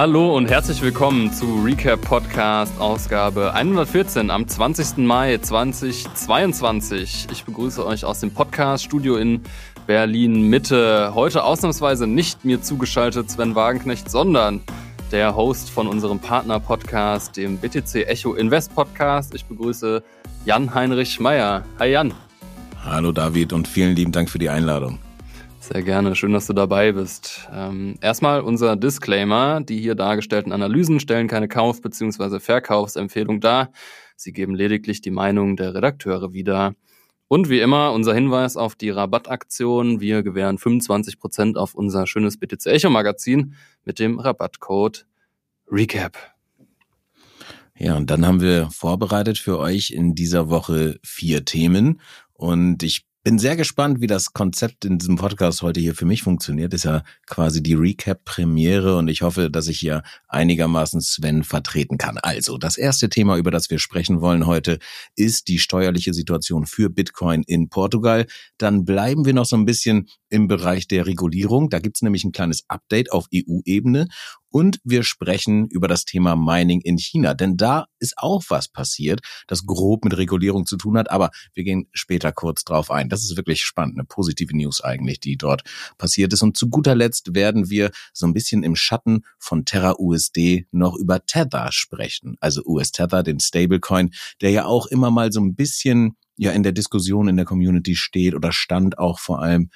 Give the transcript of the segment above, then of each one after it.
Hallo und herzlich willkommen zu Recap Podcast Ausgabe 114 am 20. Mai 2022. Ich begrüße euch aus dem Podcast Studio in Berlin Mitte. Heute ausnahmsweise nicht mir zugeschaltet Sven Wagenknecht, sondern der Host von unserem Partner-Podcast, dem BTC Echo Invest Podcast. Ich begrüße Jan Heinrich Meyer. Hi Jan. Hallo David und vielen lieben Dank für die Einladung. Sehr gerne, schön, dass du dabei bist. Ähm, erstmal unser Disclaimer. Die hier dargestellten Analysen stellen keine Kauf- bzw. Verkaufsempfehlung dar. Sie geben lediglich die Meinung der Redakteure wieder. Und wie immer unser Hinweis auf die Rabattaktion. Wir gewähren 25% auf unser schönes BTC Echo Magazin mit dem Rabattcode RECAP. Ja, und dann haben wir vorbereitet für euch in dieser Woche vier Themen. Und ich bin sehr gespannt, wie das Konzept in diesem Podcast heute hier für mich funktioniert. Ist ja quasi die Recap-Premiere und ich hoffe, dass ich hier einigermaßen Sven vertreten kann. Also, das erste Thema, über das wir sprechen wollen heute, ist die steuerliche Situation für Bitcoin in Portugal. Dann bleiben wir noch so ein bisschen im Bereich der Regulierung. Da gibt's nämlich ein kleines Update auf EU-Ebene und wir sprechen über das Thema Mining in China, denn da ist auch was passiert, das grob mit Regulierung zu tun hat, aber wir gehen später kurz drauf ein. Das ist wirklich spannend, eine positive News eigentlich, die dort passiert ist. Und zu guter Letzt werden wir so ein bisschen im Schatten von Terra USD noch über Tether sprechen, also US Tether, den Stablecoin, der ja auch immer mal so ein bisschen ja in der Diskussion in der Community steht oder stand auch vor allem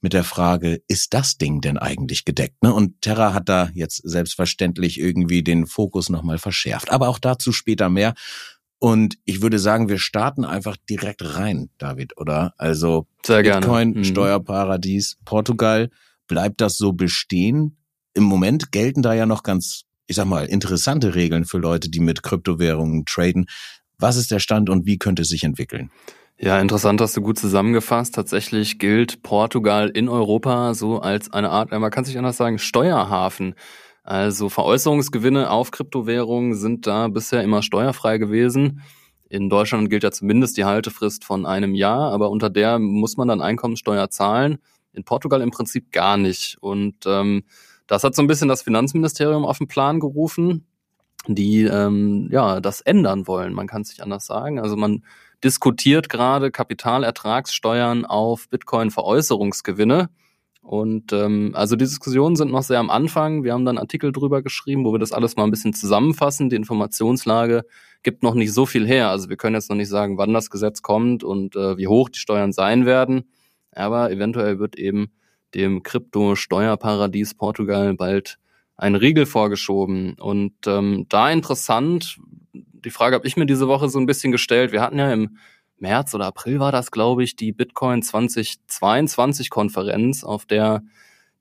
mit der Frage, ist das Ding denn eigentlich gedeckt? Ne? Und Terra hat da jetzt selbstverständlich irgendwie den Fokus nochmal verschärft. Aber auch dazu später mehr. Und ich würde sagen, wir starten einfach direkt rein, David, oder? Also Sehr Bitcoin, gerne. Mhm. Steuerparadies, Portugal, bleibt das so bestehen? Im Moment gelten da ja noch ganz, ich sag mal, interessante Regeln für Leute, die mit Kryptowährungen traden. Was ist der Stand und wie könnte es sich entwickeln? Ja, interessant hast du gut zusammengefasst. Tatsächlich gilt Portugal in Europa so als eine Art, man kann sich anders sagen, Steuerhafen. Also Veräußerungsgewinne auf Kryptowährungen sind da bisher immer steuerfrei gewesen. In Deutschland gilt ja zumindest die Haltefrist von einem Jahr, aber unter der muss man dann Einkommenssteuer zahlen. In Portugal im Prinzip gar nicht. Und ähm, das hat so ein bisschen das Finanzministerium auf den Plan gerufen, die ähm, ja das ändern wollen. Man kann es nicht anders sagen. Also man diskutiert gerade Kapitalertragssteuern auf Bitcoin-Veräußerungsgewinne. Und ähm, also die Diskussionen sind noch sehr am Anfang. Wir haben dann Artikel drüber geschrieben, wo wir das alles mal ein bisschen zusammenfassen. Die Informationslage gibt noch nicht so viel her. Also wir können jetzt noch nicht sagen, wann das Gesetz kommt und äh, wie hoch die Steuern sein werden. Aber eventuell wird eben dem Krypto-Steuerparadies Portugal bald ein Riegel vorgeschoben. Und ähm, da interessant, die Frage habe ich mir diese Woche so ein bisschen gestellt. Wir hatten ja im März oder April war das, glaube ich, die Bitcoin 2022 Konferenz, auf der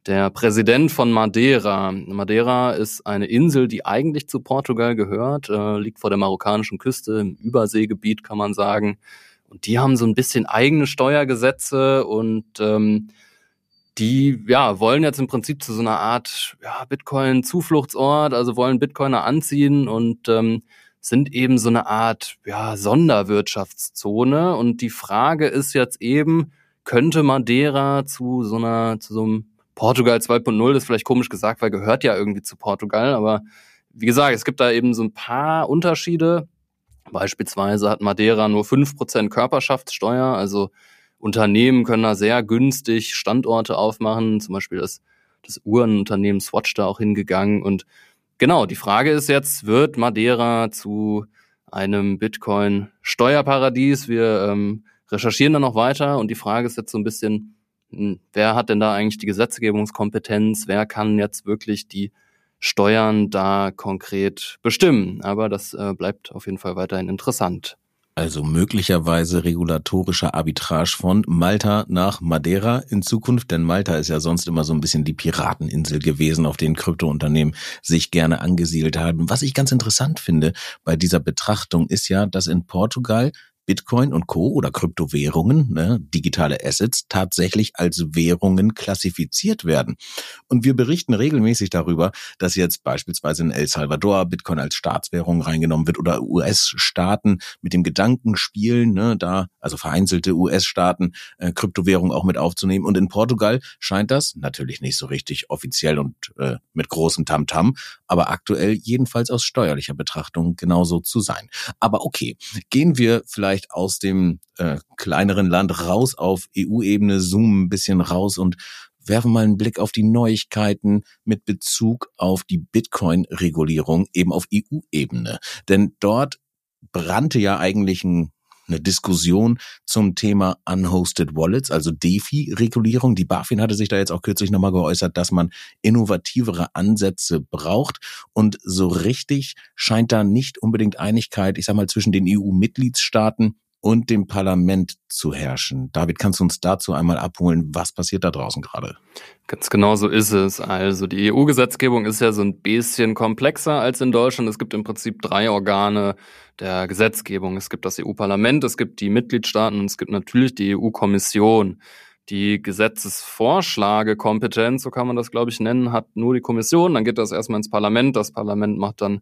der Präsident von Madeira, Madeira ist eine Insel, die eigentlich zu Portugal gehört, äh, liegt vor der marokkanischen Küste, im Überseegebiet kann man sagen. Und die haben so ein bisschen eigene Steuergesetze und ähm, die ja wollen jetzt im Prinzip zu so einer Art ja, Bitcoin-Zufluchtsort, also wollen Bitcoiner anziehen und ähm, sind eben so eine Art ja, Sonderwirtschaftszone. Und die Frage ist jetzt eben, könnte Madeira zu so einer, zu so einem Portugal 2.0, das ist vielleicht komisch gesagt, weil gehört ja irgendwie zu Portugal, aber wie gesagt, es gibt da eben so ein paar Unterschiede. Beispielsweise hat Madeira nur 5% Körperschaftssteuer, also Unternehmen können da sehr günstig Standorte aufmachen, zum Beispiel das, das Uhrenunternehmen Swatch da auch hingegangen und Genau, die Frage ist jetzt, wird Madeira zu einem Bitcoin-Steuerparadies? Wir ähm, recherchieren da noch weiter und die Frage ist jetzt so ein bisschen, hm, wer hat denn da eigentlich die Gesetzgebungskompetenz? Wer kann jetzt wirklich die Steuern da konkret bestimmen? Aber das äh, bleibt auf jeden Fall weiterhin interessant. Also möglicherweise regulatorischer Arbitrage von Malta nach Madeira in Zukunft, denn Malta ist ja sonst immer so ein bisschen die Pirateninsel gewesen, auf denen Kryptounternehmen sich gerne angesiedelt haben. Was ich ganz interessant finde bei dieser Betrachtung ist ja, dass in Portugal Bitcoin und Co. oder Kryptowährungen, ne, digitale Assets, tatsächlich als Währungen klassifiziert werden. Und wir berichten regelmäßig darüber, dass jetzt beispielsweise in El Salvador Bitcoin als Staatswährung reingenommen wird oder US-Staaten mit dem Gedanken spielen, ne, da, also vereinzelte US-Staaten, äh, Kryptowährung auch mit aufzunehmen. Und in Portugal scheint das natürlich nicht so richtig offiziell und äh, mit großem Tamtam, -Tam, aber aktuell jedenfalls aus steuerlicher Betrachtung genauso zu sein. Aber okay, gehen wir vielleicht aus dem äh, kleineren Land raus auf EU-Ebene, zoomen ein bisschen raus und werfen mal einen Blick auf die Neuigkeiten mit Bezug auf die Bitcoin-Regulierung eben auf EU-Ebene. Denn dort brannte ja eigentlich ein eine Diskussion zum Thema Unhosted Wallets, also DeFi-Regulierung. Die BaFin hatte sich da jetzt auch kürzlich nochmal geäußert, dass man innovativere Ansätze braucht. Und so richtig scheint da nicht unbedingt Einigkeit, ich sag mal, zwischen den EU-Mitgliedstaaten und dem Parlament zu herrschen. David, kannst du uns dazu einmal abholen, was passiert da draußen gerade? Ganz genau so ist es. Also die EU-Gesetzgebung ist ja so ein bisschen komplexer als in Deutschland. Es gibt im Prinzip drei Organe der Gesetzgebung. Es gibt das EU-Parlament, es gibt die Mitgliedstaaten und es gibt natürlich die EU-Kommission. Die Gesetzesvorschlagekompetenz, so kann man das, glaube ich, nennen, hat nur die Kommission. Dann geht das erstmal ins Parlament. Das Parlament macht dann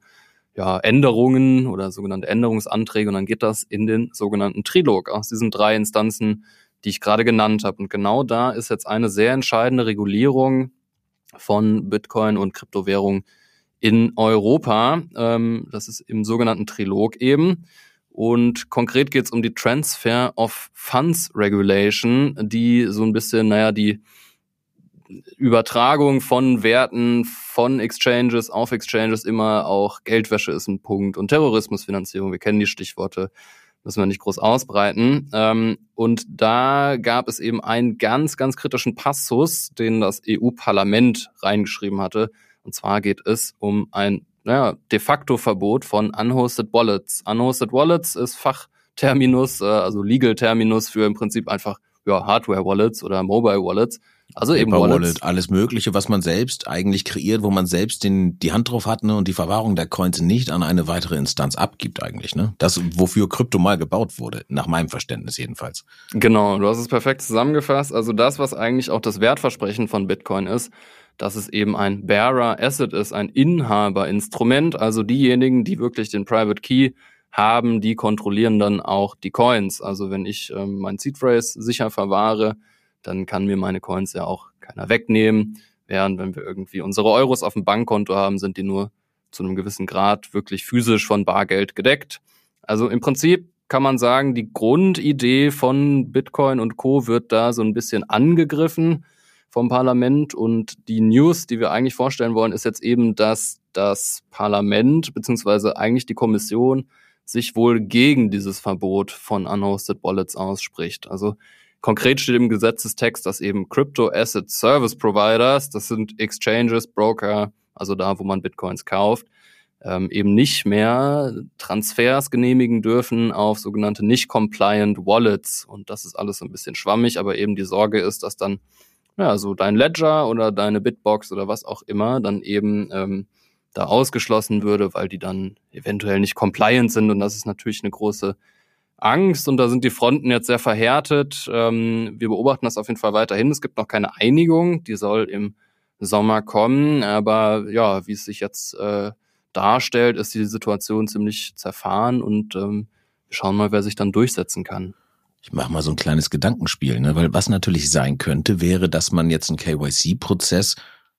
ja, Änderungen oder sogenannte Änderungsanträge und dann geht das in den sogenannten Trilog aus diesen drei Instanzen, die ich gerade genannt habe. Und genau da ist jetzt eine sehr entscheidende Regulierung von Bitcoin und Kryptowährung in Europa. Ähm, das ist im sogenannten Trilog eben. Und konkret geht es um die Transfer of Funds Regulation, die so ein bisschen, naja, die Übertragung von Werten von Exchanges auf Exchanges immer auch Geldwäsche ist ein Punkt und Terrorismusfinanzierung. Wir kennen die Stichworte, müssen wir nicht groß ausbreiten. Ähm, und da gab es eben einen ganz, ganz kritischen Passus, den das EU-Parlament reingeschrieben hatte. Und zwar geht es um ein naja, de facto Verbot von unhosted Wallets. Unhosted Wallets ist Fachterminus, äh, also Legal Terminus für im Prinzip einfach ja, Hardware Wallets oder Mobile Wallets. Also eben Wallets. Wallet, alles Mögliche, was man selbst eigentlich kreiert, wo man selbst den, die Hand drauf hat ne, und die Verwahrung der Coins nicht an eine weitere Instanz abgibt eigentlich. Ne? Das, wofür Krypto mal gebaut wurde, nach meinem Verständnis jedenfalls. Genau, du hast es perfekt zusammengefasst. Also das, was eigentlich auch das Wertversprechen von Bitcoin ist, dass es eben ein Bearer Asset ist, ein Inhaberinstrument. Also diejenigen, die wirklich den Private Key haben, die kontrollieren dann auch die Coins. Also wenn ich ähm, mein Seed Phrase sicher verwahre, dann kann mir meine Coins ja auch keiner wegnehmen. Während wenn wir irgendwie unsere Euros auf dem Bankkonto haben, sind die nur zu einem gewissen Grad wirklich physisch von Bargeld gedeckt. Also im Prinzip kann man sagen, die Grundidee von Bitcoin und Co. wird da so ein bisschen angegriffen vom Parlament und die News, die wir eigentlich vorstellen wollen, ist jetzt eben, dass das Parlament beziehungsweise eigentlich die Kommission sich wohl gegen dieses Verbot von unhosted Wallets ausspricht. Also Konkret steht im Gesetzestext, dass eben Crypto Asset Service Providers, das sind Exchanges, Broker, also da, wo man Bitcoins kauft, ähm, eben nicht mehr Transfers genehmigen dürfen auf sogenannte nicht compliant Wallets. Und das ist alles so ein bisschen schwammig, aber eben die Sorge ist, dass dann ja, so dein Ledger oder deine Bitbox oder was auch immer dann eben ähm, da ausgeschlossen würde, weil die dann eventuell nicht compliant sind. Und das ist natürlich eine große Angst und da sind die Fronten jetzt sehr verhärtet. Ähm, wir beobachten das auf jeden Fall weiterhin. Es gibt noch keine Einigung, die soll im Sommer kommen, aber ja, wie es sich jetzt äh, darstellt, ist die Situation ziemlich zerfahren und ähm, wir schauen mal, wer sich dann durchsetzen kann. Ich mache mal so ein kleines Gedankenspiel, ne? weil was natürlich sein könnte, wäre, dass man jetzt einen KYC-Prozess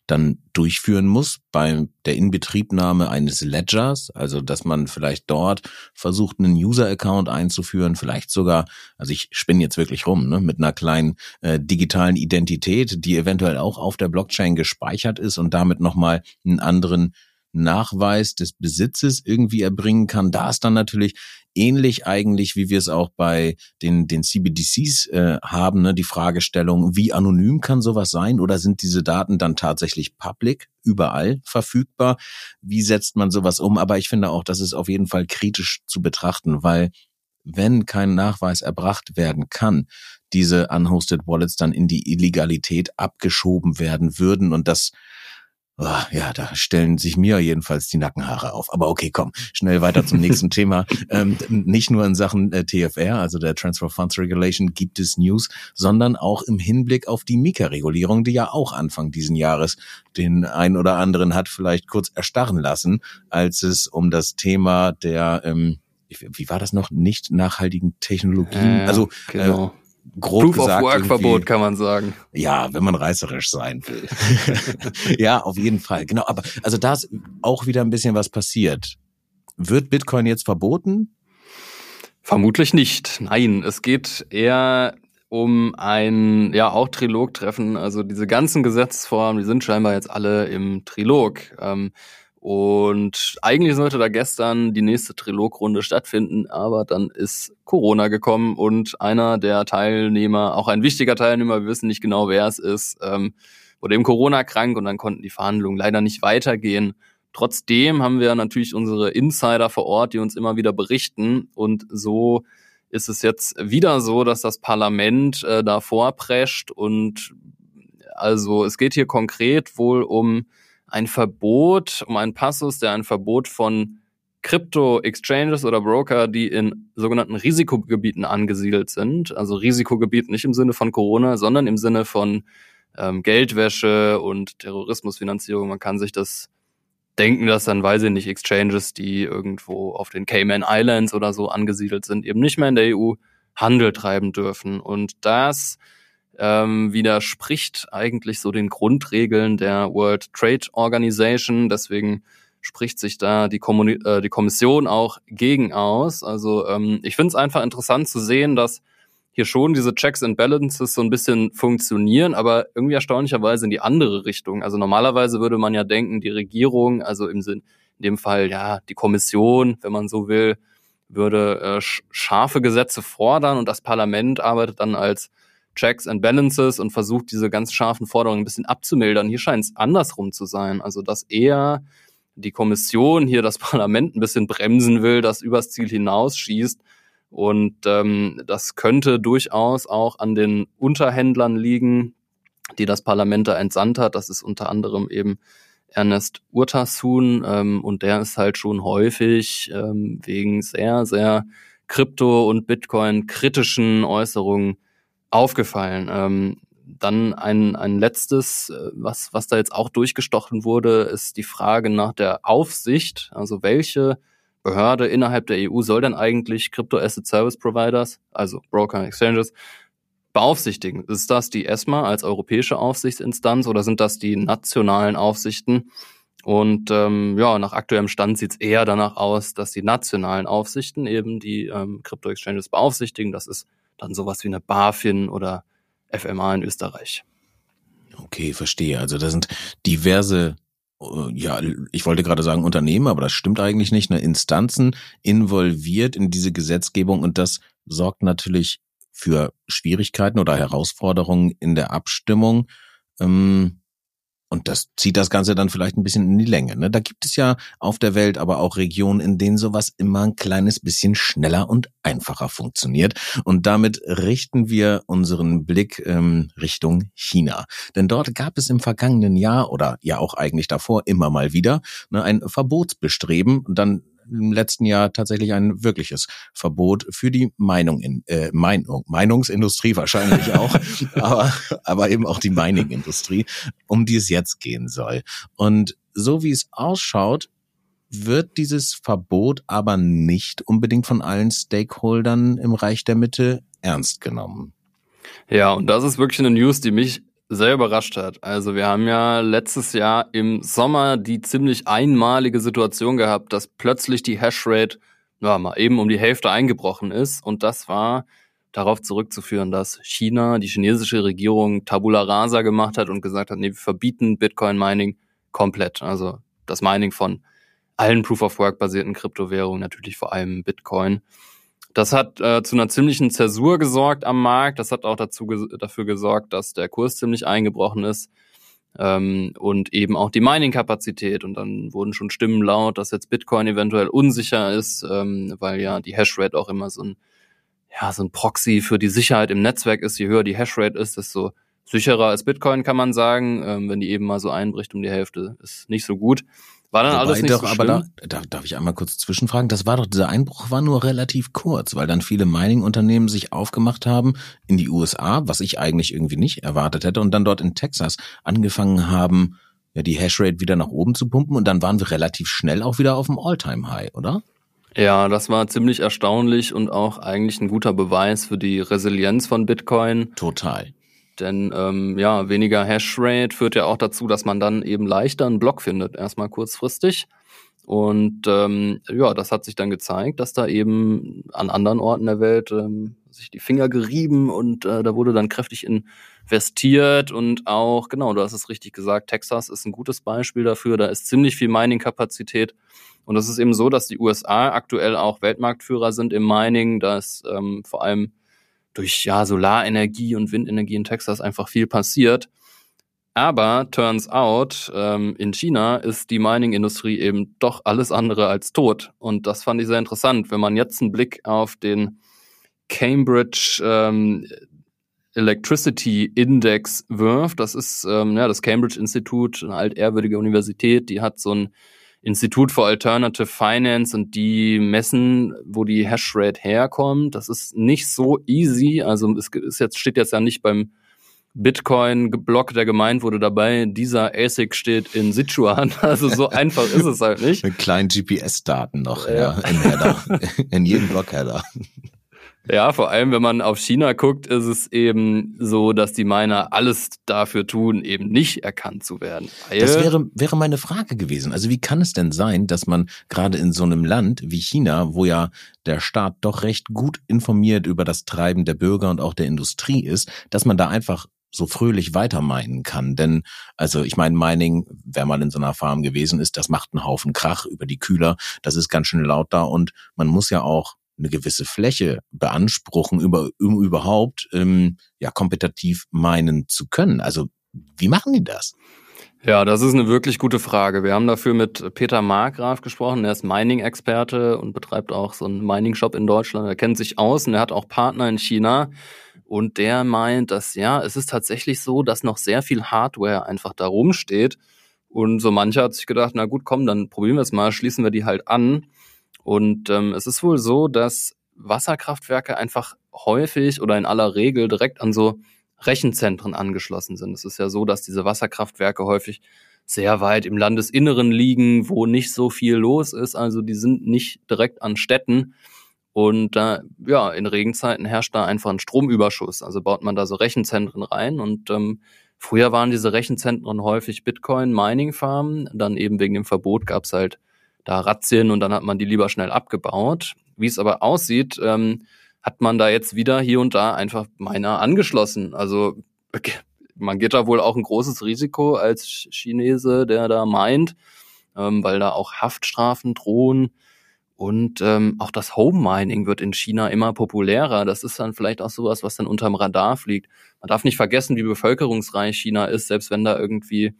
dann durchführen muss bei der Inbetriebnahme eines Ledgers, also dass man vielleicht dort versucht, einen User-Account einzuführen, vielleicht sogar, also ich spinne jetzt wirklich rum, ne, mit einer kleinen äh, digitalen Identität, die eventuell auch auf der Blockchain gespeichert ist und damit nochmal einen anderen Nachweis des Besitzes irgendwie erbringen kann. Da ist dann natürlich ähnlich eigentlich, wie wir es auch bei den, den CBDCs äh, haben, ne, die Fragestellung, wie anonym kann sowas sein oder sind diese Daten dann tatsächlich public, überall verfügbar? Wie setzt man sowas um? Aber ich finde auch, das ist auf jeden Fall kritisch zu betrachten, weil wenn kein Nachweis erbracht werden kann, diese unhosted Wallets dann in die Illegalität abgeschoben werden würden und das Oh, ja, da stellen sich mir jedenfalls die Nackenhaare auf. Aber okay, komm, schnell weiter zum nächsten Thema. Ähm, nicht nur in Sachen äh, TFR, also der Transfer Funds Regulation, gibt es News, sondern auch im Hinblick auf die Mika-Regulierung, die ja auch Anfang diesen Jahres den ein oder anderen hat vielleicht kurz erstarren lassen, als es um das Thema der, ähm, wie war das noch, nicht nachhaltigen Technologien, Äh, also genau. äh, grob Proof gesagt of Work Verbot kann man sagen. ja, wenn man reißerisch sein will. ja, auf jeden Fall. Genau, aber also da ist auch wieder ein bisschen was passiert. Wird Bitcoin jetzt verboten? Vermutlich nicht. Nein, es geht eher um ein, ja, auch Trilog-Treffen. Also diese ganzen Gesetzesformen, die sind scheinbar jetzt alle im Trilog. Ähm, und eigentlich sollte da gestern die nächste Trilogrunde stattfinden, aber dann ist Corona gekommen und einer der Teilnehmer, auch ein wichtiger Teilnehmer, wir wissen nicht genau, wer es ist, ähm, wurde eben Corona krank und dann konnten die Verhandlungen leider nicht weitergehen. Trotzdem haben wir natürlich unsere Insider vor Ort, die uns immer wieder berichten. Und so ist es jetzt wieder so, dass das Parlament äh, da vorprescht. Und also es geht hier konkret wohl um ein Verbot, um einen Passus, der ein Verbot von Krypto-Exchanges oder Broker, die in sogenannten Risikogebieten angesiedelt sind. Also Risikogebiet nicht im Sinne von Corona, sondern im Sinne von ähm, Geldwäsche und Terrorismusfinanzierung. Man kann sich das denken, dass dann, weiß ich nicht, Exchanges, die irgendwo auf den Cayman Islands oder so angesiedelt sind, eben nicht mehr in der EU Handel treiben dürfen. Und das ähm, widerspricht eigentlich so den Grundregeln der World Trade Organization. Deswegen spricht sich da die, Kommuni äh, die Kommission auch gegen aus. Also ähm, ich finde es einfach interessant zu sehen, dass hier schon diese Checks and Balances so ein bisschen funktionieren, aber irgendwie erstaunlicherweise in die andere Richtung. Also normalerweise würde man ja denken, die Regierung, also im Sinn, in dem Fall ja die Kommission, wenn man so will, würde äh, sch scharfe Gesetze fordern und das Parlament arbeitet dann als Checks and Balances und versucht diese ganz scharfen Forderungen ein bisschen abzumildern. Hier scheint es andersrum zu sein, also dass eher die Kommission hier das Parlament ein bisschen bremsen will, das übers Ziel hinausschießt. Und ähm, das könnte durchaus auch an den Unterhändlern liegen, die das Parlament da entsandt hat. Das ist unter anderem eben Ernest Urtasun ähm, und der ist halt schon häufig ähm, wegen sehr, sehr Krypto- und Bitcoin-kritischen Äußerungen aufgefallen. Ähm, dann ein, ein letztes, äh, was, was da jetzt auch durchgestochen wurde, ist die Frage nach der Aufsicht. Also welche Behörde innerhalb der EU soll denn eigentlich Crypto Asset Service Providers, also Broker Exchanges, beaufsichtigen? Ist das die ESMA als europäische Aufsichtsinstanz oder sind das die nationalen Aufsichten? Und ähm, ja, nach aktuellem Stand sieht es eher danach aus, dass die nationalen Aufsichten eben die ähm, Crypto Exchanges beaufsichtigen. Das ist dann sowas wie eine BaFin oder FMA in Österreich. Okay, verstehe. Also da sind diverse, äh, ja, ich wollte gerade sagen Unternehmen, aber das stimmt eigentlich nicht, ne, Instanzen involviert in diese Gesetzgebung und das sorgt natürlich für Schwierigkeiten oder Herausforderungen in der Abstimmung. Ähm, und das zieht das Ganze dann vielleicht ein bisschen in die Länge. Ne? Da gibt es ja auf der Welt aber auch Regionen, in denen sowas immer ein kleines bisschen schneller und einfacher funktioniert. Und damit richten wir unseren Blick ähm, Richtung China. Denn dort gab es im vergangenen Jahr oder ja auch eigentlich davor immer mal wieder ne, ein Verbotsbestreben. Und dann im letzten Jahr tatsächlich ein wirkliches Verbot für die Meinung in, äh, Meinung, Meinungsindustrie wahrscheinlich auch, aber, aber eben auch die Mining-Industrie, um die es jetzt gehen soll. Und so wie es ausschaut, wird dieses Verbot aber nicht unbedingt von allen Stakeholdern im Reich der Mitte ernst genommen. Ja, und das ist wirklich eine News, die mich sehr überrascht hat. Also wir haben ja letztes Jahr im Sommer die ziemlich einmalige Situation gehabt, dass plötzlich die Hashrate ja, mal eben um die Hälfte eingebrochen ist. Und das war darauf zurückzuführen, dass China, die chinesische Regierung Tabula Rasa gemacht hat und gesagt hat, nee, wir verbieten Bitcoin-Mining komplett. Also das Mining von allen Proof-of-Work-basierten Kryptowährungen, natürlich vor allem Bitcoin. Das hat äh, zu einer ziemlichen Zäsur gesorgt am Markt. Das hat auch dazu ges dafür gesorgt, dass der Kurs ziemlich eingebrochen ist ähm, und eben auch die Mining-Kapazität. Und dann wurden schon Stimmen laut, dass jetzt Bitcoin eventuell unsicher ist, ähm, weil ja die Hashrate auch immer so ein ja so ein Proxy für die Sicherheit im Netzwerk ist. Je höher die Hashrate ist, desto sicherer als Bitcoin, kann man sagen. Ähm, wenn die eben mal so einbricht um die Hälfte, ist nicht so gut. War dann Wobei alles nicht doch, so aber da, da, darf ich einmal kurz zwischenfragen? Das war doch, dieser Einbruch war nur relativ kurz, weil dann viele Mining-Unternehmen sich aufgemacht haben in die USA, was ich eigentlich irgendwie nicht erwartet hätte, und dann dort in Texas angefangen haben, ja, die Hashrate wieder nach oben zu pumpen und dann waren wir relativ schnell auch wieder auf dem All-Time-High, oder? Ja, das war ziemlich erstaunlich und auch eigentlich ein guter Beweis für die Resilienz von Bitcoin. Total. Denn ähm, ja, weniger Hashrate führt ja auch dazu, dass man dann eben leichter einen Block findet, erstmal kurzfristig. Und ähm, ja, das hat sich dann gezeigt, dass da eben an anderen Orten der Welt ähm, sich die Finger gerieben und äh, da wurde dann kräftig investiert. Und auch, genau, du hast es richtig gesagt, Texas ist ein gutes Beispiel dafür, da ist ziemlich viel Mining-Kapazität. Und es ist eben so, dass die USA aktuell auch Weltmarktführer sind im Mining, dass ähm, vor allem durch ja Solarenergie und Windenergie in Texas einfach viel passiert. Aber turns out, ähm, in China ist die Mining-Industrie eben doch alles andere als tot. Und das fand ich sehr interessant. Wenn man jetzt einen Blick auf den Cambridge ähm, Electricity Index wirft, das ist ähm, ja das Cambridge Institut, eine altehrwürdige Universität, die hat so ein Institut for Alternative Finance und die messen, wo die Hashrate herkommt. Das ist nicht so easy. Also es ist jetzt, steht jetzt ja nicht beim Bitcoin-Block, der gemeint wurde, dabei. Dieser ASIC steht in Sichuan. Also so einfach ist es halt nicht. Mit kleinen GPS-Daten noch, ja, ja in in jedem Block-Header. Ja, vor allem, wenn man auf China guckt, ist es eben so, dass die Miner alles dafür tun, eben nicht erkannt zu werden. das wäre, wäre meine Frage gewesen. Also wie kann es denn sein, dass man gerade in so einem Land wie China, wo ja der Staat doch recht gut informiert über das Treiben der Bürger und auch der Industrie ist, dass man da einfach so fröhlich weiter meinen kann. Denn, also ich meine, Mining, wer mal in so einer Farm gewesen ist, das macht einen Haufen Krach über die Kühler, das ist ganz schön laut da und man muss ja auch eine gewisse Fläche beanspruchen, über, um überhaupt ähm, ja kompetitiv meinen zu können. Also wie machen die das? Ja, das ist eine wirklich gute Frage. Wir haben dafür mit Peter Markgraf gesprochen. Er ist Mining-Experte und betreibt auch so einen Mining-Shop in Deutschland. Er kennt sich aus und er hat auch Partner in China. Und der meint, dass ja, es ist tatsächlich so, dass noch sehr viel Hardware einfach da rumsteht. Und so mancher hat sich gedacht, na gut, komm, dann probieren wir es mal, schließen wir die halt an. Und ähm, es ist wohl so, dass Wasserkraftwerke einfach häufig oder in aller Regel direkt an so Rechenzentren angeschlossen sind. Es ist ja so, dass diese Wasserkraftwerke häufig sehr weit im Landesinneren liegen, wo nicht so viel los ist. Also die sind nicht direkt an Städten. Und da, ja, in Regenzeiten herrscht da einfach ein Stromüberschuss. Also baut man da so Rechenzentren rein. Und ähm, früher waren diese Rechenzentren häufig Bitcoin-Mining-Farmen. Dann eben wegen dem Verbot gab's halt da Razzien und dann hat man die lieber schnell abgebaut. Wie es aber aussieht, ähm, hat man da jetzt wieder hier und da einfach meiner angeschlossen. Also man geht da wohl auch ein großes Risiko als Chinese, der da meint, ähm, weil da auch Haftstrafen drohen. Und ähm, auch das Home Mining wird in China immer populärer. Das ist dann vielleicht auch sowas, was dann unterm Radar fliegt. Man darf nicht vergessen, wie bevölkerungsreich China ist, selbst wenn da irgendwie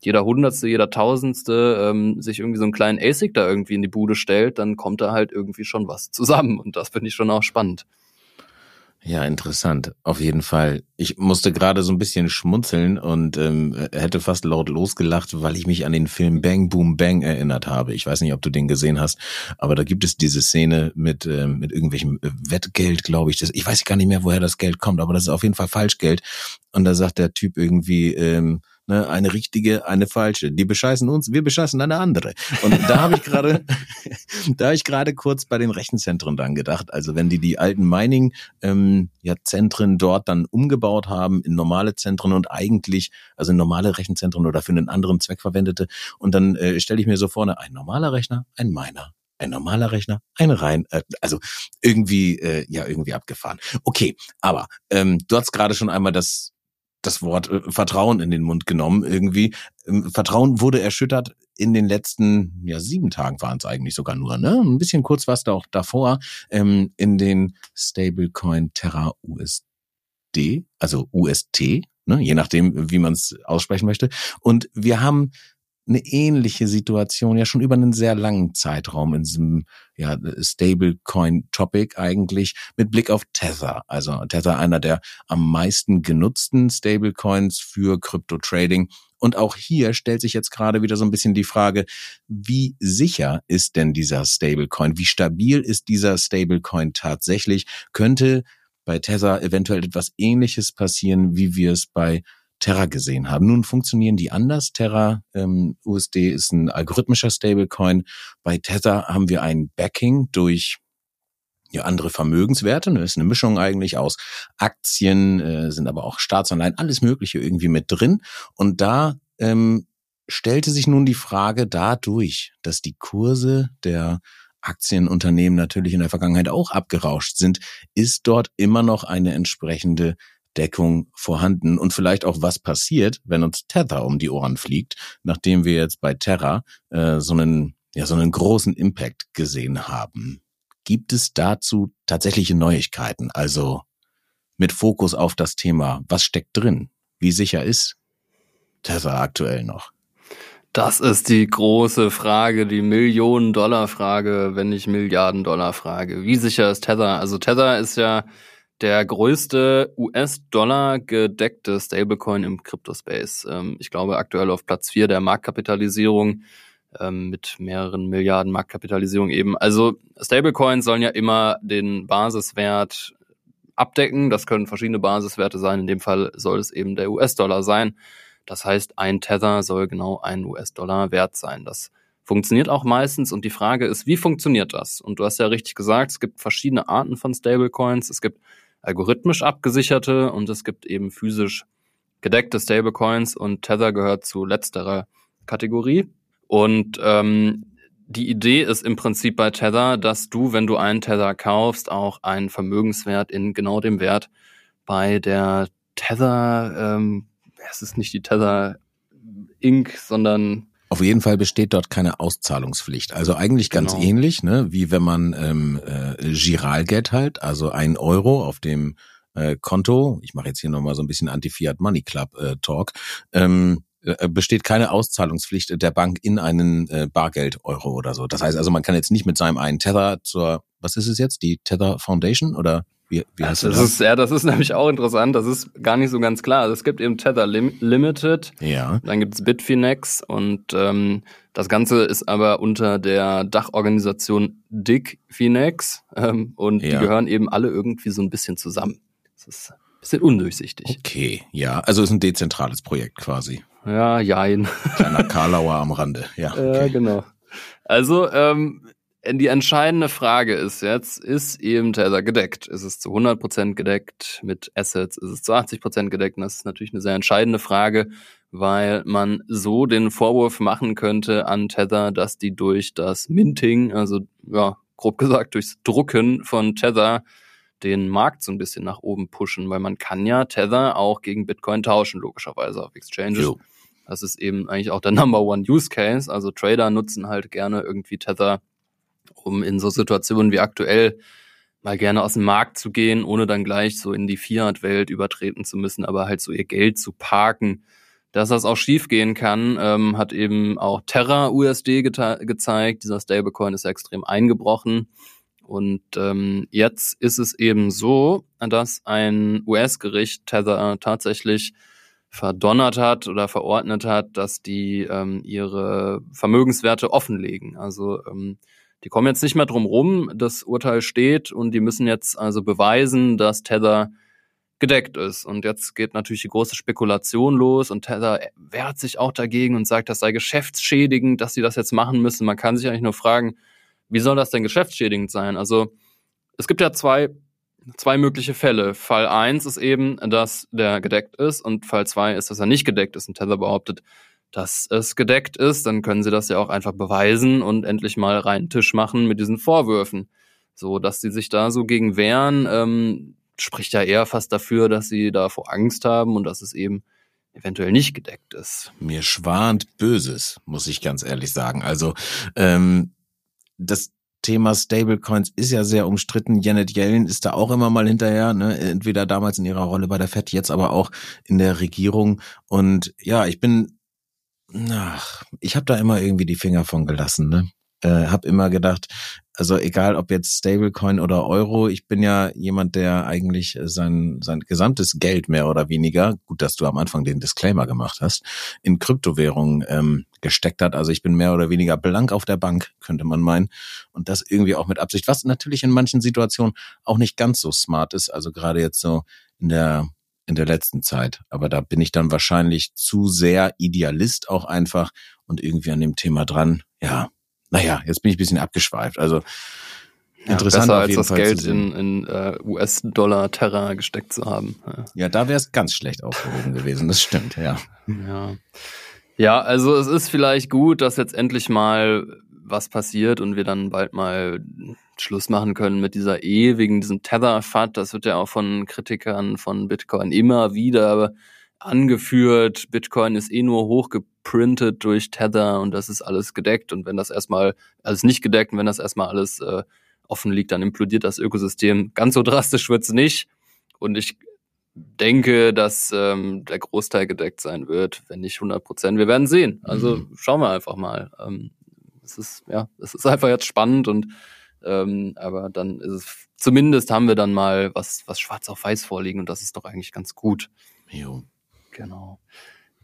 jeder Hundertste, jeder Tausendste ähm, sich irgendwie so einen kleinen ASIC da irgendwie in die Bude stellt, dann kommt da halt irgendwie schon was zusammen. Und das finde ich schon auch spannend. Ja, interessant. Auf jeden Fall. Ich musste gerade so ein bisschen schmunzeln und ähm, hätte fast laut losgelacht, weil ich mich an den Film Bang Boom Bang erinnert habe. Ich weiß nicht, ob du den gesehen hast, aber da gibt es diese Szene mit ähm, mit irgendwelchem Wettgeld, glaube ich. Das, ich weiß gar nicht mehr, woher das Geld kommt, aber das ist auf jeden Fall Falschgeld. Und da sagt der Typ irgendwie, ähm, ne, eine richtige, eine falsche. Die bescheißen uns, wir bescheißen eine andere. Und da habe ich gerade, da habe ich gerade kurz bei den Rechenzentren dran gedacht. Also wenn die die alten Mining ähm, ja, Zentren dort dann umgebaut haben in normale Zentren und eigentlich, also in normale Rechenzentren oder für einen anderen Zweck verwendete. Und dann äh, stelle ich mir so vorne, ein normaler Rechner, ein Miner, ein normaler Rechner, ein rein, äh, also irgendwie äh, ja irgendwie abgefahren. Okay, aber ähm, du hast gerade schon einmal das das Wort äh, Vertrauen in den Mund genommen irgendwie. Ähm, Vertrauen wurde erschüttert in den letzten ja sieben Tagen waren es eigentlich sogar nur, ne? Ein bisschen kurz was da auch davor ähm, in den Stablecoin Terra USD, also UST, ne? je nachdem wie man es aussprechen möchte. Und wir haben eine ähnliche Situation ja schon über einen sehr langen Zeitraum in diesem ja, Stablecoin-Topic eigentlich mit Blick auf Tether. Also Tether einer der am meisten genutzten Stablecoins für Crypto-Trading. Und auch hier stellt sich jetzt gerade wieder so ein bisschen die Frage, wie sicher ist denn dieser Stablecoin? Wie stabil ist dieser Stablecoin tatsächlich? Könnte bei Tether eventuell etwas Ähnliches passieren, wie wir es bei Terra gesehen haben. Nun funktionieren die anders. Terra ähm, USD ist ein algorithmischer Stablecoin. Bei Tether haben wir ein Backing durch ja, andere Vermögenswerte. Das ist eine Mischung eigentlich aus Aktien, äh, sind aber auch Staatsanleihen, alles Mögliche irgendwie mit drin. Und da ähm, stellte sich nun die Frage dadurch, dass die Kurse der Aktienunternehmen natürlich in der Vergangenheit auch abgerauscht sind, ist dort immer noch eine entsprechende Deckung vorhanden und vielleicht auch was passiert, wenn uns Tether um die Ohren fliegt, nachdem wir jetzt bei Terra äh, so einen ja so einen großen Impact gesehen haben. Gibt es dazu tatsächliche Neuigkeiten? Also mit Fokus auf das Thema, was steckt drin? Wie sicher ist Tether aktuell noch? Das ist die große Frage, die Millionen-Dollar-Frage, wenn nicht Milliarden-Dollar-Frage. Wie sicher ist Tether? Also Tether ist ja der größte US-Dollar gedeckte Stablecoin im Crypto-Space. Ähm, ich glaube aktuell auf Platz vier der Marktkapitalisierung ähm, mit mehreren Milliarden Marktkapitalisierung eben. Also Stablecoins sollen ja immer den Basiswert abdecken. Das können verschiedene Basiswerte sein. In dem Fall soll es eben der US-Dollar sein. Das heißt, ein Tether soll genau ein US-Dollar wert sein. Das funktioniert auch meistens und die Frage ist, wie funktioniert das? Und du hast ja richtig gesagt, es gibt verschiedene Arten von Stablecoins. Es gibt algorithmisch abgesicherte und es gibt eben physisch gedeckte Stablecoins und Tether gehört zu letzterer Kategorie. Und ähm, die Idee ist im Prinzip bei Tether, dass du, wenn du einen Tether kaufst, auch einen Vermögenswert in genau dem Wert bei der Tether, ähm, es ist nicht die Tether Inc., sondern auf jeden Fall besteht dort keine Auszahlungspflicht. Also eigentlich ganz genau. ähnlich, ne, wie wenn man ähm, äh, Giralgeld halt, also ein Euro auf dem äh, Konto. Ich mache jetzt hier nochmal so ein bisschen Anti-Fiat Money Club äh, Talk. Ähm, äh, besteht keine Auszahlungspflicht der Bank in einen äh, Bargeld-Euro oder so. Das heißt also, man kann jetzt nicht mit seinem einen Tether zur, was ist es jetzt, die Tether Foundation oder wie, wie heißt das? Ist, ja, das ist nämlich auch interessant. Das ist gar nicht so ganz klar. Also es gibt eben Tether Lim Limited. Ja. Dann gibt es Bitfinex und ähm, das Ganze ist aber unter der Dachorganisation DIGFinex ähm, und ja. die gehören eben alle irgendwie so ein bisschen zusammen. Das ist ein bisschen undurchsichtig. Okay, ja. Also ist ein dezentrales Projekt quasi. Ja, jein. Kleiner Karlauer am Rande, ja. Okay. Ja, genau. Also, ähm, die entscheidende Frage ist jetzt, ist eben Tether gedeckt? Ist es zu 100% gedeckt mit Assets? Ist es zu 80% gedeckt? Und das ist natürlich eine sehr entscheidende Frage, weil man so den Vorwurf machen könnte an Tether, dass die durch das Minting, also ja, grob gesagt durchs Drucken von Tether, den Markt so ein bisschen nach oben pushen, weil man kann ja Tether auch gegen Bitcoin tauschen, logischerweise auf Exchanges. Jo. Das ist eben eigentlich auch der Number One Use Case. Also Trader nutzen halt gerne irgendwie Tether um in so Situationen wie aktuell mal gerne aus dem Markt zu gehen, ohne dann gleich so in die Fiat-Welt übertreten zu müssen, aber halt so ihr Geld zu parken. Dass das auch schiefgehen kann, ähm, hat eben auch Terra USD gezeigt. Dieser Stablecoin ist ja extrem eingebrochen. Und ähm, jetzt ist es eben so, dass ein US-Gericht Tether tatsächlich verdonnert hat oder verordnet hat, dass die ähm, ihre Vermögenswerte offenlegen. Also ähm, die kommen jetzt nicht mehr drum rum, das Urteil steht und die müssen jetzt also beweisen, dass Tether gedeckt ist. Und jetzt geht natürlich die große Spekulation los und Tether wehrt sich auch dagegen und sagt, das sei geschäftsschädigend, dass sie das jetzt machen müssen. Man kann sich eigentlich nur fragen, wie soll das denn geschäftsschädigend sein? Also es gibt ja zwei, zwei mögliche Fälle. Fall eins ist eben, dass der gedeckt ist und Fall zwei ist, dass er nicht gedeckt ist und Tether behauptet, dass es gedeckt ist, dann können sie das ja auch einfach beweisen und endlich mal reinen Tisch machen mit diesen Vorwürfen. So, dass sie sich da so gegen wehren, ähm, spricht ja eher fast dafür, dass sie davor Angst haben und dass es eben eventuell nicht gedeckt ist. Mir schwant Böses, muss ich ganz ehrlich sagen. Also ähm, das Thema Stablecoins ist ja sehr umstritten. Janet Yellen ist da auch immer mal hinterher, ne? entweder damals in ihrer Rolle bei der Fed, jetzt aber auch in der Regierung. Und ja, ich bin Ach, ich habe da immer irgendwie die Finger von gelassen, ne? Äh, hab immer gedacht, also egal ob jetzt Stablecoin oder Euro, ich bin ja jemand, der eigentlich sein, sein gesamtes Geld mehr oder weniger, gut, dass du am Anfang den Disclaimer gemacht hast, in Kryptowährungen ähm, gesteckt hat. Also ich bin mehr oder weniger blank auf der Bank, könnte man meinen. Und das irgendwie auch mit Absicht, was natürlich in manchen Situationen auch nicht ganz so smart ist. Also gerade jetzt so in der in der letzten Zeit. Aber da bin ich dann wahrscheinlich zu sehr Idealist auch einfach und irgendwie an dem Thema dran. Ja, naja, jetzt bin ich ein bisschen abgeschweift. Also ja, interessant besser als das Fall Geld in, in uh, US-Dollar Terra gesteckt zu haben. Ja, ja da wäre es ganz schlecht aufgehoben gewesen. Das stimmt, ja. Ja. Ja, also es ist vielleicht gut, dass jetzt endlich mal was passiert und wir dann bald mal Schluss machen können mit dieser ewigen, diesem Tether-FAT. Das wird ja auch von Kritikern von Bitcoin immer wieder angeführt. Bitcoin ist eh nur hochgeprintet durch Tether und das ist alles gedeckt. Und wenn das erstmal alles nicht gedeckt und wenn das erstmal alles äh, offen liegt, dann implodiert das Ökosystem. Ganz so drastisch wird's nicht. Und ich denke, dass ähm, der Großteil gedeckt sein wird, wenn nicht 100 Prozent. Wir werden sehen. Also mhm. schauen wir einfach mal. Ähm, es ist ja, es ist einfach jetzt spannend und ähm, aber dann ist es zumindest haben wir dann mal was was schwarz auf weiß vorliegen und das ist doch eigentlich ganz gut. Jo. Genau.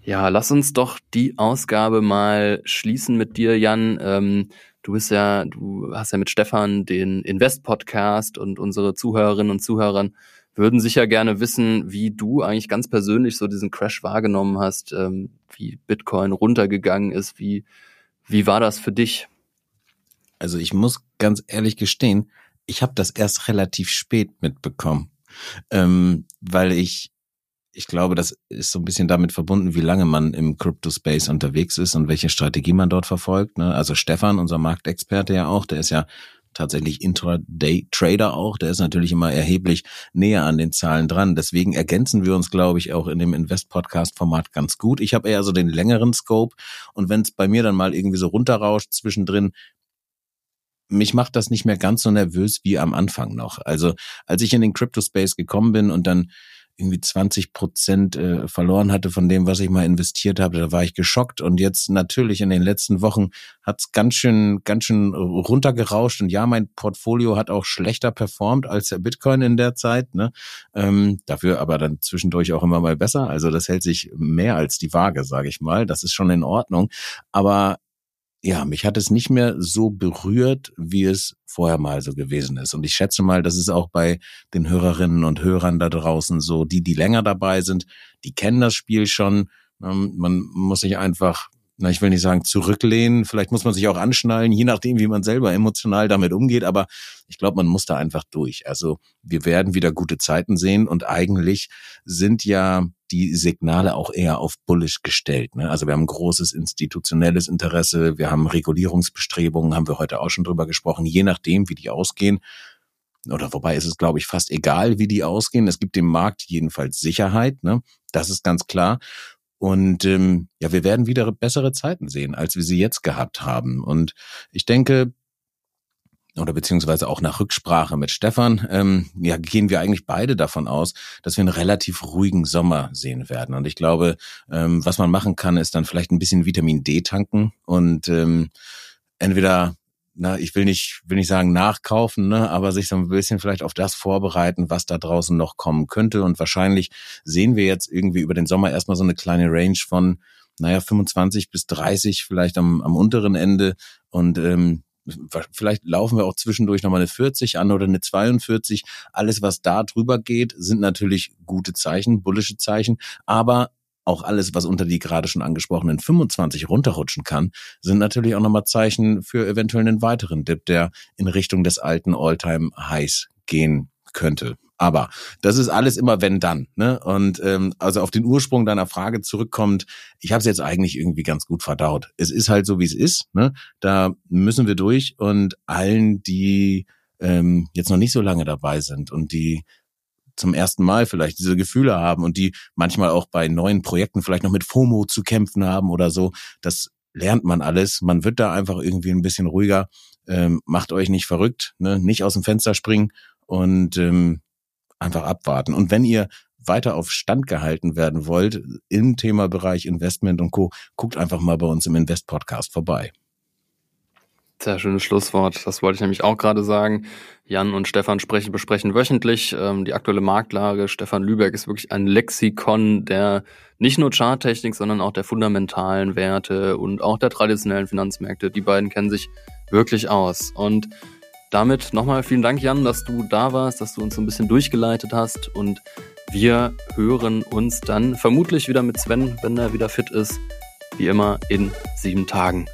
Ja, lass uns doch die Ausgabe mal schließen mit dir, Jan. Ähm, du bist ja, du hast ja mit Stefan den Invest-Podcast und unsere Zuhörerinnen und Zuhörer würden sicher gerne wissen, wie du eigentlich ganz persönlich so diesen Crash wahrgenommen hast, ähm, wie Bitcoin runtergegangen ist, wie, wie war das für dich? Also ich muss ganz ehrlich gestehen, ich habe das erst relativ spät mitbekommen, ähm, weil ich ich glaube, das ist so ein bisschen damit verbunden, wie lange man im Crypto-Space unterwegs ist und welche Strategie man dort verfolgt. Ne? Also Stefan, unser Marktexperte ja auch, der ist ja tatsächlich Intraday-Trader auch, der ist natürlich immer erheblich näher an den Zahlen dran. Deswegen ergänzen wir uns, glaube ich, auch in dem Invest-Podcast-Format ganz gut. Ich habe eher so den längeren Scope und wenn es bei mir dann mal irgendwie so runterrauscht zwischendrin, mich macht das nicht mehr ganz so nervös wie am Anfang noch. Also als ich in den Crypto-Space gekommen bin und dann irgendwie 20 Prozent äh, verloren hatte von dem, was ich mal investiert habe. Da war ich geschockt. Und jetzt natürlich in den letzten Wochen hat's ganz schön, ganz schön runtergerauscht. Und ja, mein Portfolio hat auch schlechter performt als der Bitcoin in der Zeit. Ne? Ähm, dafür aber dann zwischendurch auch immer mal besser. Also das hält sich mehr als die Waage, sage ich mal. Das ist schon in Ordnung. Aber ja, mich hat es nicht mehr so berührt, wie es vorher mal so gewesen ist. Und ich schätze mal, das ist auch bei den Hörerinnen und Hörern da draußen so, die, die länger dabei sind, die kennen das Spiel schon. Ähm, man muss sich einfach, na, ich will nicht sagen zurücklehnen, vielleicht muss man sich auch anschnallen, je nachdem, wie man selber emotional damit umgeht, aber ich glaube, man muss da einfach durch. Also wir werden wieder gute Zeiten sehen und eigentlich sind ja die Signale auch eher auf bullish gestellt. Ne? Also wir haben großes institutionelles Interesse, wir haben Regulierungsbestrebungen, haben wir heute auch schon drüber gesprochen, je nachdem, wie die ausgehen. Oder wobei ist es, glaube ich, fast egal, wie die ausgehen. Es gibt dem Markt jedenfalls Sicherheit, ne? Das ist ganz klar. Und ähm, ja, wir werden wieder bessere Zeiten sehen, als wir sie jetzt gehabt haben. Und ich denke, oder beziehungsweise auch nach Rücksprache mit Stefan, ähm, ja, gehen wir eigentlich beide davon aus, dass wir einen relativ ruhigen Sommer sehen werden. Und ich glaube, ähm, was man machen kann, ist dann vielleicht ein bisschen Vitamin D tanken und ähm, entweder na, ich will nicht, will nicht sagen nachkaufen, ne, aber sich so ein bisschen vielleicht auf das vorbereiten, was da draußen noch kommen könnte. Und wahrscheinlich sehen wir jetzt irgendwie über den Sommer erstmal so eine kleine Range von, naja, 25 bis 30 vielleicht am, am unteren Ende. Und ähm, vielleicht laufen wir auch zwischendurch nochmal eine 40 an oder eine 42. Alles, was da drüber geht, sind natürlich gute Zeichen, bullische Zeichen, aber auch alles, was unter die gerade schon angesprochenen 25 runterrutschen kann, sind natürlich auch nochmal Zeichen für eventuell einen weiteren Dip, der in Richtung des alten Alltime highs gehen könnte. Aber das ist alles immer wenn dann. Ne? Und ähm, also auf den Ursprung deiner Frage zurückkommt, ich habe es jetzt eigentlich irgendwie ganz gut verdaut. Es ist halt so, wie es ist. Ne? Da müssen wir durch und allen, die ähm, jetzt noch nicht so lange dabei sind und die zum ersten Mal vielleicht diese Gefühle haben und die manchmal auch bei neuen Projekten vielleicht noch mit FOMO zu kämpfen haben oder so, das lernt man alles. Man wird da einfach irgendwie ein bisschen ruhiger. Ähm, macht euch nicht verrückt, ne? nicht aus dem Fenster springen und ähm, einfach abwarten. Und wenn ihr weiter auf Stand gehalten werden wollt im Themabereich Investment und Co., guckt einfach mal bei uns im Invest Podcast vorbei. Sehr schönes Schlusswort. Das wollte ich nämlich auch gerade sagen. Jan und Stefan sprechen, besprechen wöchentlich ähm, die aktuelle Marktlage. Stefan Lübeck ist wirklich ein Lexikon der nicht nur Charttechnik, sondern auch der fundamentalen Werte und auch der traditionellen Finanzmärkte. Die beiden kennen sich wirklich aus. Und damit nochmal vielen Dank, Jan, dass du da warst, dass du uns so ein bisschen durchgeleitet hast. Und wir hören uns dann vermutlich wieder mit Sven, wenn er wieder fit ist. Wie immer in sieben Tagen.